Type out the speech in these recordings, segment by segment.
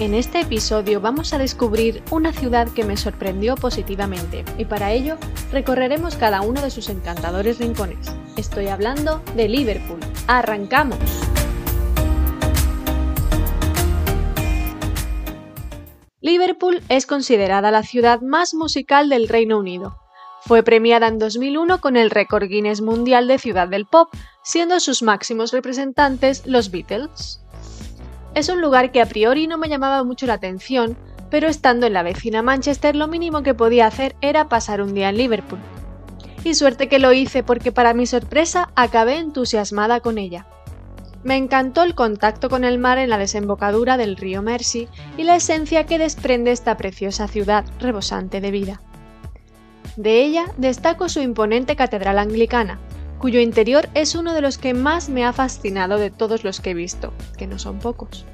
En este episodio vamos a descubrir una ciudad que me sorprendió positivamente y para ello recorreremos cada uno de sus encantadores rincones. Estoy hablando de Liverpool. ¡Arrancamos! Liverpool es considerada la ciudad más musical del Reino Unido. Fue premiada en 2001 con el récord Guinness Mundial de Ciudad del Pop, siendo sus máximos representantes los Beatles. Es un lugar que a priori no me llamaba mucho la atención, pero estando en la vecina Manchester lo mínimo que podía hacer era pasar un día en Liverpool. Y suerte que lo hice porque para mi sorpresa acabé entusiasmada con ella. Me encantó el contacto con el mar en la desembocadura del río Mersey y la esencia que desprende esta preciosa ciudad rebosante de vida. De ella destaco su imponente catedral anglicana, cuyo interior es uno de los que más me ha fascinado de todos los que he visto, que no son pocos.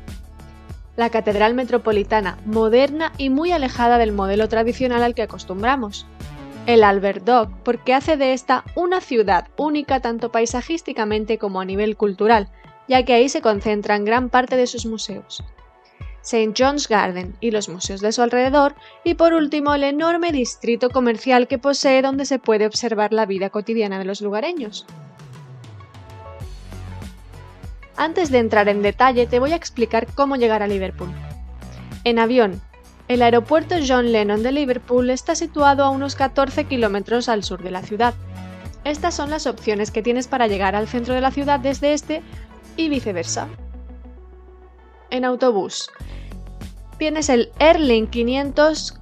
La Catedral Metropolitana, moderna y muy alejada del modelo tradicional al que acostumbramos. El Albert Dock, porque hace de esta una ciudad única tanto paisajísticamente como a nivel cultural, ya que ahí se concentran gran parte de sus museos. St. John's Garden y los museos de su alrededor, y por último el enorme distrito comercial que posee donde se puede observar la vida cotidiana de los lugareños. Antes de entrar en detalle, te voy a explicar cómo llegar a Liverpool. En avión, el aeropuerto John Lennon de Liverpool está situado a unos 14 kilómetros al sur de la ciudad. Estas son las opciones que tienes para llegar al centro de la ciudad desde este y viceversa. En autobús, tienes el Airlink 500,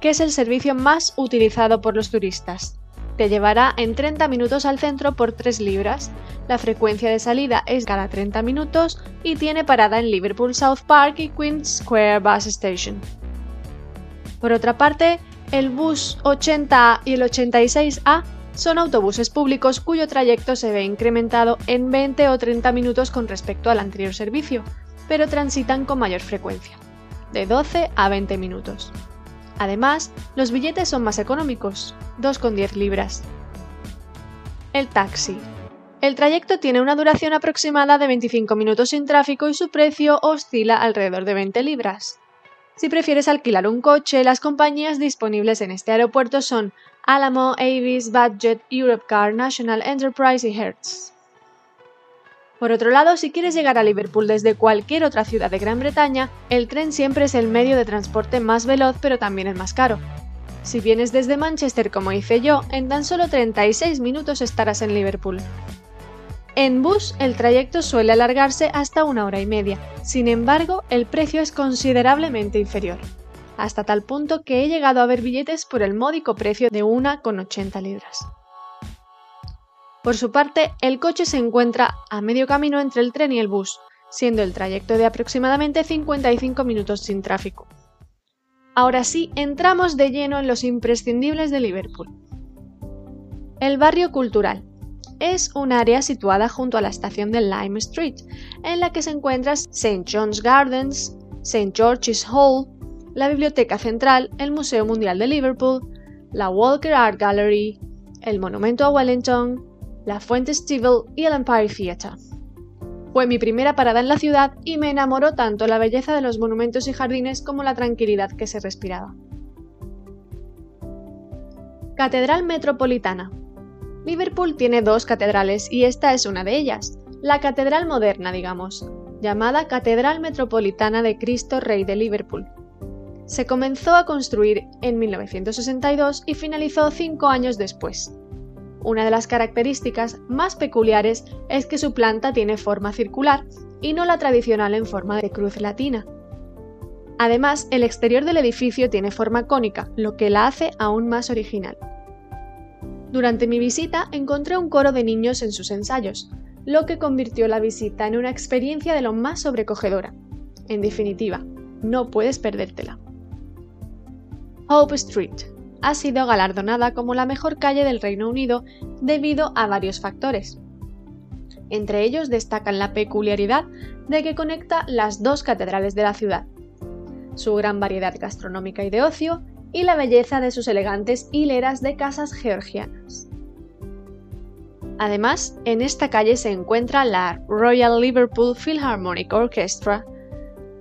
que es el servicio más utilizado por los turistas. Te llevará en 30 minutos al centro por 3 libras. La frecuencia de salida es cada 30 minutos y tiene parada en Liverpool South Park y Queen's Square Bus Station. Por otra parte, el bus 80A y el 86A son autobuses públicos cuyo trayecto se ve incrementado en 20 o 30 minutos con respecto al anterior servicio, pero transitan con mayor frecuencia de 12 a 20 minutos. Además, los billetes son más económicos, 2,10 libras. El taxi. El trayecto tiene una duración aproximada de 25 minutos sin tráfico y su precio oscila alrededor de 20 libras. Si prefieres alquilar un coche, las compañías disponibles en este aeropuerto son Alamo, Avis, Budget, Europcar, National Enterprise y Hertz. Por otro lado, si quieres llegar a Liverpool desde cualquier otra ciudad de Gran Bretaña, el tren siempre es el medio de transporte más veloz pero también el más caro. Si vienes desde Manchester como hice yo, en tan solo 36 minutos estarás en Liverpool. En bus el trayecto suele alargarse hasta una hora y media, sin embargo el precio es considerablemente inferior, hasta tal punto que he llegado a ver billetes por el módico precio de 1,80 libras. Por su parte, el coche se encuentra a medio camino entre el tren y el bus, siendo el trayecto de aproximadamente 55 minutos sin tráfico. Ahora sí, entramos de lleno en los imprescindibles de Liverpool. El barrio cultural. Es un área situada junto a la estación de Lime Street, en la que se encuentra St. John's Gardens, St. George's Hall, la Biblioteca Central, el Museo Mundial de Liverpool, la Walker Art Gallery, el Monumento a Wellington, la Fuente Stivel y el Empire Theatre. Fue mi primera parada en la ciudad y me enamoró tanto la belleza de los monumentos y jardines como la tranquilidad que se respiraba. Catedral Metropolitana. Liverpool tiene dos catedrales y esta es una de ellas, la catedral moderna, digamos, llamada Catedral Metropolitana de Cristo Rey de Liverpool. Se comenzó a construir en 1962 y finalizó cinco años después. Una de las características más peculiares es que su planta tiene forma circular y no la tradicional en forma de cruz latina. Además, el exterior del edificio tiene forma cónica, lo que la hace aún más original. Durante mi visita encontré un coro de niños en sus ensayos, lo que convirtió la visita en una experiencia de lo más sobrecogedora. En definitiva, no puedes perdértela. Hope Street ha sido galardonada como la mejor calle del Reino Unido debido a varios factores. Entre ellos destacan la peculiaridad de que conecta las dos catedrales de la ciudad, su gran variedad gastronómica y de ocio, y la belleza de sus elegantes hileras de casas georgianas. Además, en esta calle se encuentra la Royal Liverpool Philharmonic Orchestra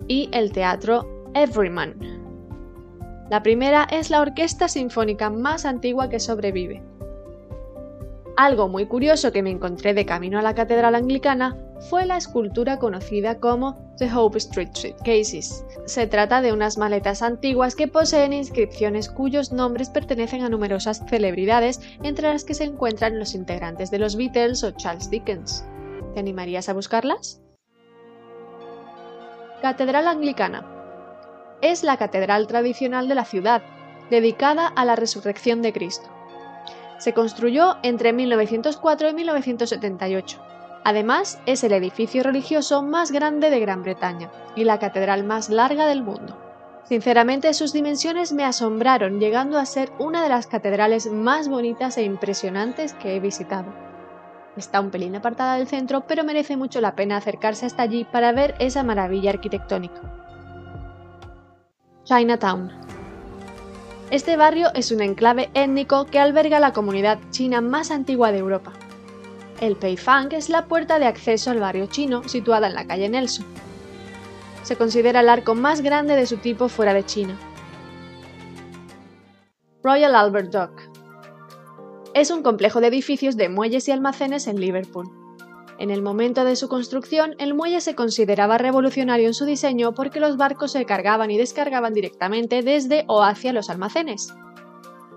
y el teatro Everyman. La primera es la orquesta sinfónica más antigua que sobrevive. Algo muy curioso que me encontré de camino a la catedral anglicana fue la escultura conocida como The Hope Street Suitcases. Se trata de unas maletas antiguas que poseen inscripciones cuyos nombres pertenecen a numerosas celebridades, entre las que se encuentran los integrantes de los Beatles o Charles Dickens. ¿Te animarías a buscarlas? Catedral Anglicana. Es la catedral tradicional de la ciudad, dedicada a la resurrección de Cristo. Se construyó entre 1904 y 1978 Además, es el edificio religioso más grande de Gran Bretaña y la catedral más larga del mundo. Sinceramente, sus dimensiones me asombraron, llegando a ser una de las catedrales más bonitas e impresionantes que he visitado. Está un pelín apartada del centro, pero merece mucho la pena acercarse hasta allí para ver esa maravilla arquitectónica. Chinatown. Este barrio es un enclave étnico que alberga la comunidad china más antigua de Europa. El Peifang es la puerta de acceso al barrio chino situada en la calle Nelson. Se considera el arco más grande de su tipo fuera de China. Royal Albert Dock. Es un complejo de edificios de muelles y almacenes en Liverpool. En el momento de su construcción, el muelle se consideraba revolucionario en su diseño porque los barcos se cargaban y descargaban directamente desde o hacia los almacenes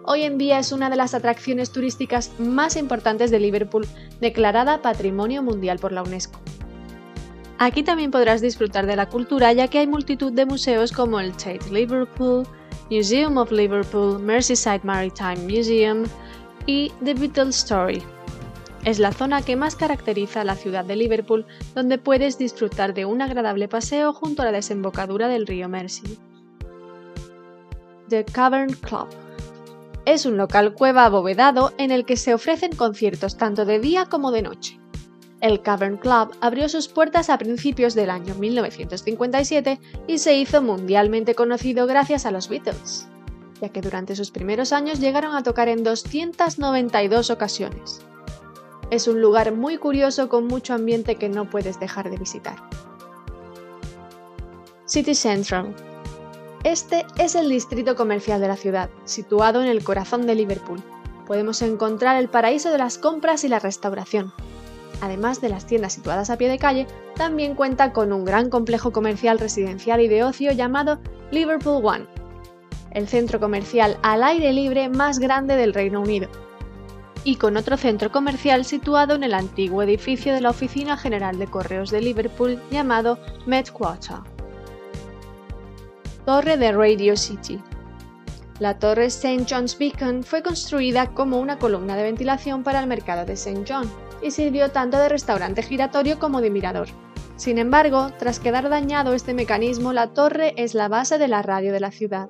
hoy en día es una de las atracciones turísticas más importantes de Liverpool, declarada Patrimonio Mundial por la UNESCO. Aquí también podrás disfrutar de la cultura ya que hay multitud de museos como el Tate Liverpool, Museum of Liverpool, Merseyside Maritime Museum y The Beatles Story. Es la zona que más caracteriza a la ciudad de Liverpool, donde puedes disfrutar de un agradable paseo junto a la desembocadura del río Mersey. The Cavern Club es un local cueva abovedado en el que se ofrecen conciertos tanto de día como de noche. El Cavern Club abrió sus puertas a principios del año 1957 y se hizo mundialmente conocido gracias a los Beatles, ya que durante sus primeros años llegaron a tocar en 292 ocasiones. Es un lugar muy curioso con mucho ambiente que no puedes dejar de visitar. City Central este es el distrito comercial de la ciudad, situado en el corazón de Liverpool. Podemos encontrar el paraíso de las compras y la restauración. Además de las tiendas situadas a pie de calle, también cuenta con un gran complejo comercial residencial y de ocio llamado Liverpool One, el centro comercial al aire libre más grande del Reino Unido, y con otro centro comercial situado en el antiguo edificio de la Oficina General de Correos de Liverpool llamado Medquarter. Torre de Radio City. La torre St. John's Beacon fue construida como una columna de ventilación para el mercado de St. John y sirvió tanto de restaurante giratorio como de mirador. Sin embargo, tras quedar dañado este mecanismo, la torre es la base de la radio de la ciudad.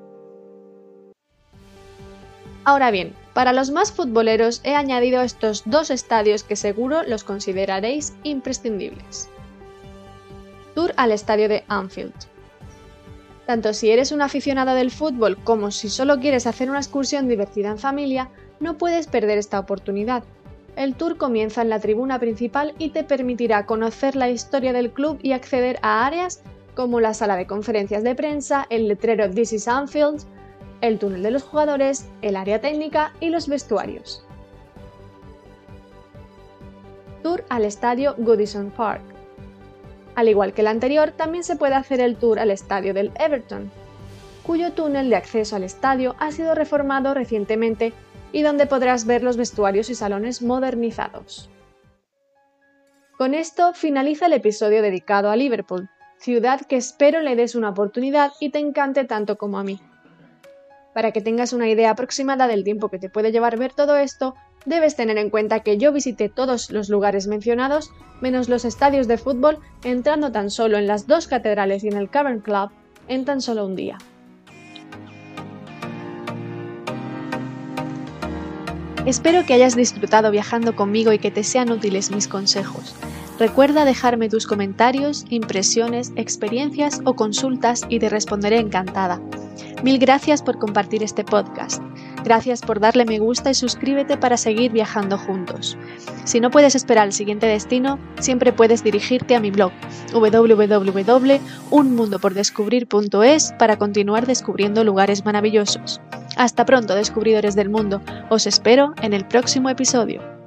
Ahora bien, para los más futboleros he añadido estos dos estadios que seguro los consideraréis imprescindibles. Tour al estadio de Anfield. Tanto si eres un aficionado del fútbol como si solo quieres hacer una excursión divertida en familia, no puedes perder esta oportunidad. El tour comienza en la tribuna principal y te permitirá conocer la historia del club y acceder a áreas como la sala de conferencias de prensa, el letrero This is Anfield, el túnel de los jugadores, el área técnica y los vestuarios. Tour al estadio Goodison Park. Al igual que el anterior, también se puede hacer el tour al estadio del Everton, cuyo túnel de acceso al estadio ha sido reformado recientemente y donde podrás ver los vestuarios y salones modernizados. Con esto finaliza el episodio dedicado a Liverpool, ciudad que espero le des una oportunidad y te encante tanto como a mí. Para que tengas una idea aproximada del tiempo que te puede llevar ver todo esto, debes tener en cuenta que yo visité todos los lugares mencionados, menos los estadios de fútbol, entrando tan solo en las dos catedrales y en el Cavern Club en tan solo un día. Espero que hayas disfrutado viajando conmigo y que te sean útiles mis consejos. Recuerda dejarme tus comentarios, impresiones, experiencias o consultas y te responderé encantada. Mil gracias por compartir este podcast. Gracias por darle me gusta y suscríbete para seguir viajando juntos. Si no puedes esperar al siguiente destino, siempre puedes dirigirte a mi blog www.unmundopordescubrir.es para continuar descubriendo lugares maravillosos. Hasta pronto, descubridores del mundo. Os espero en el próximo episodio.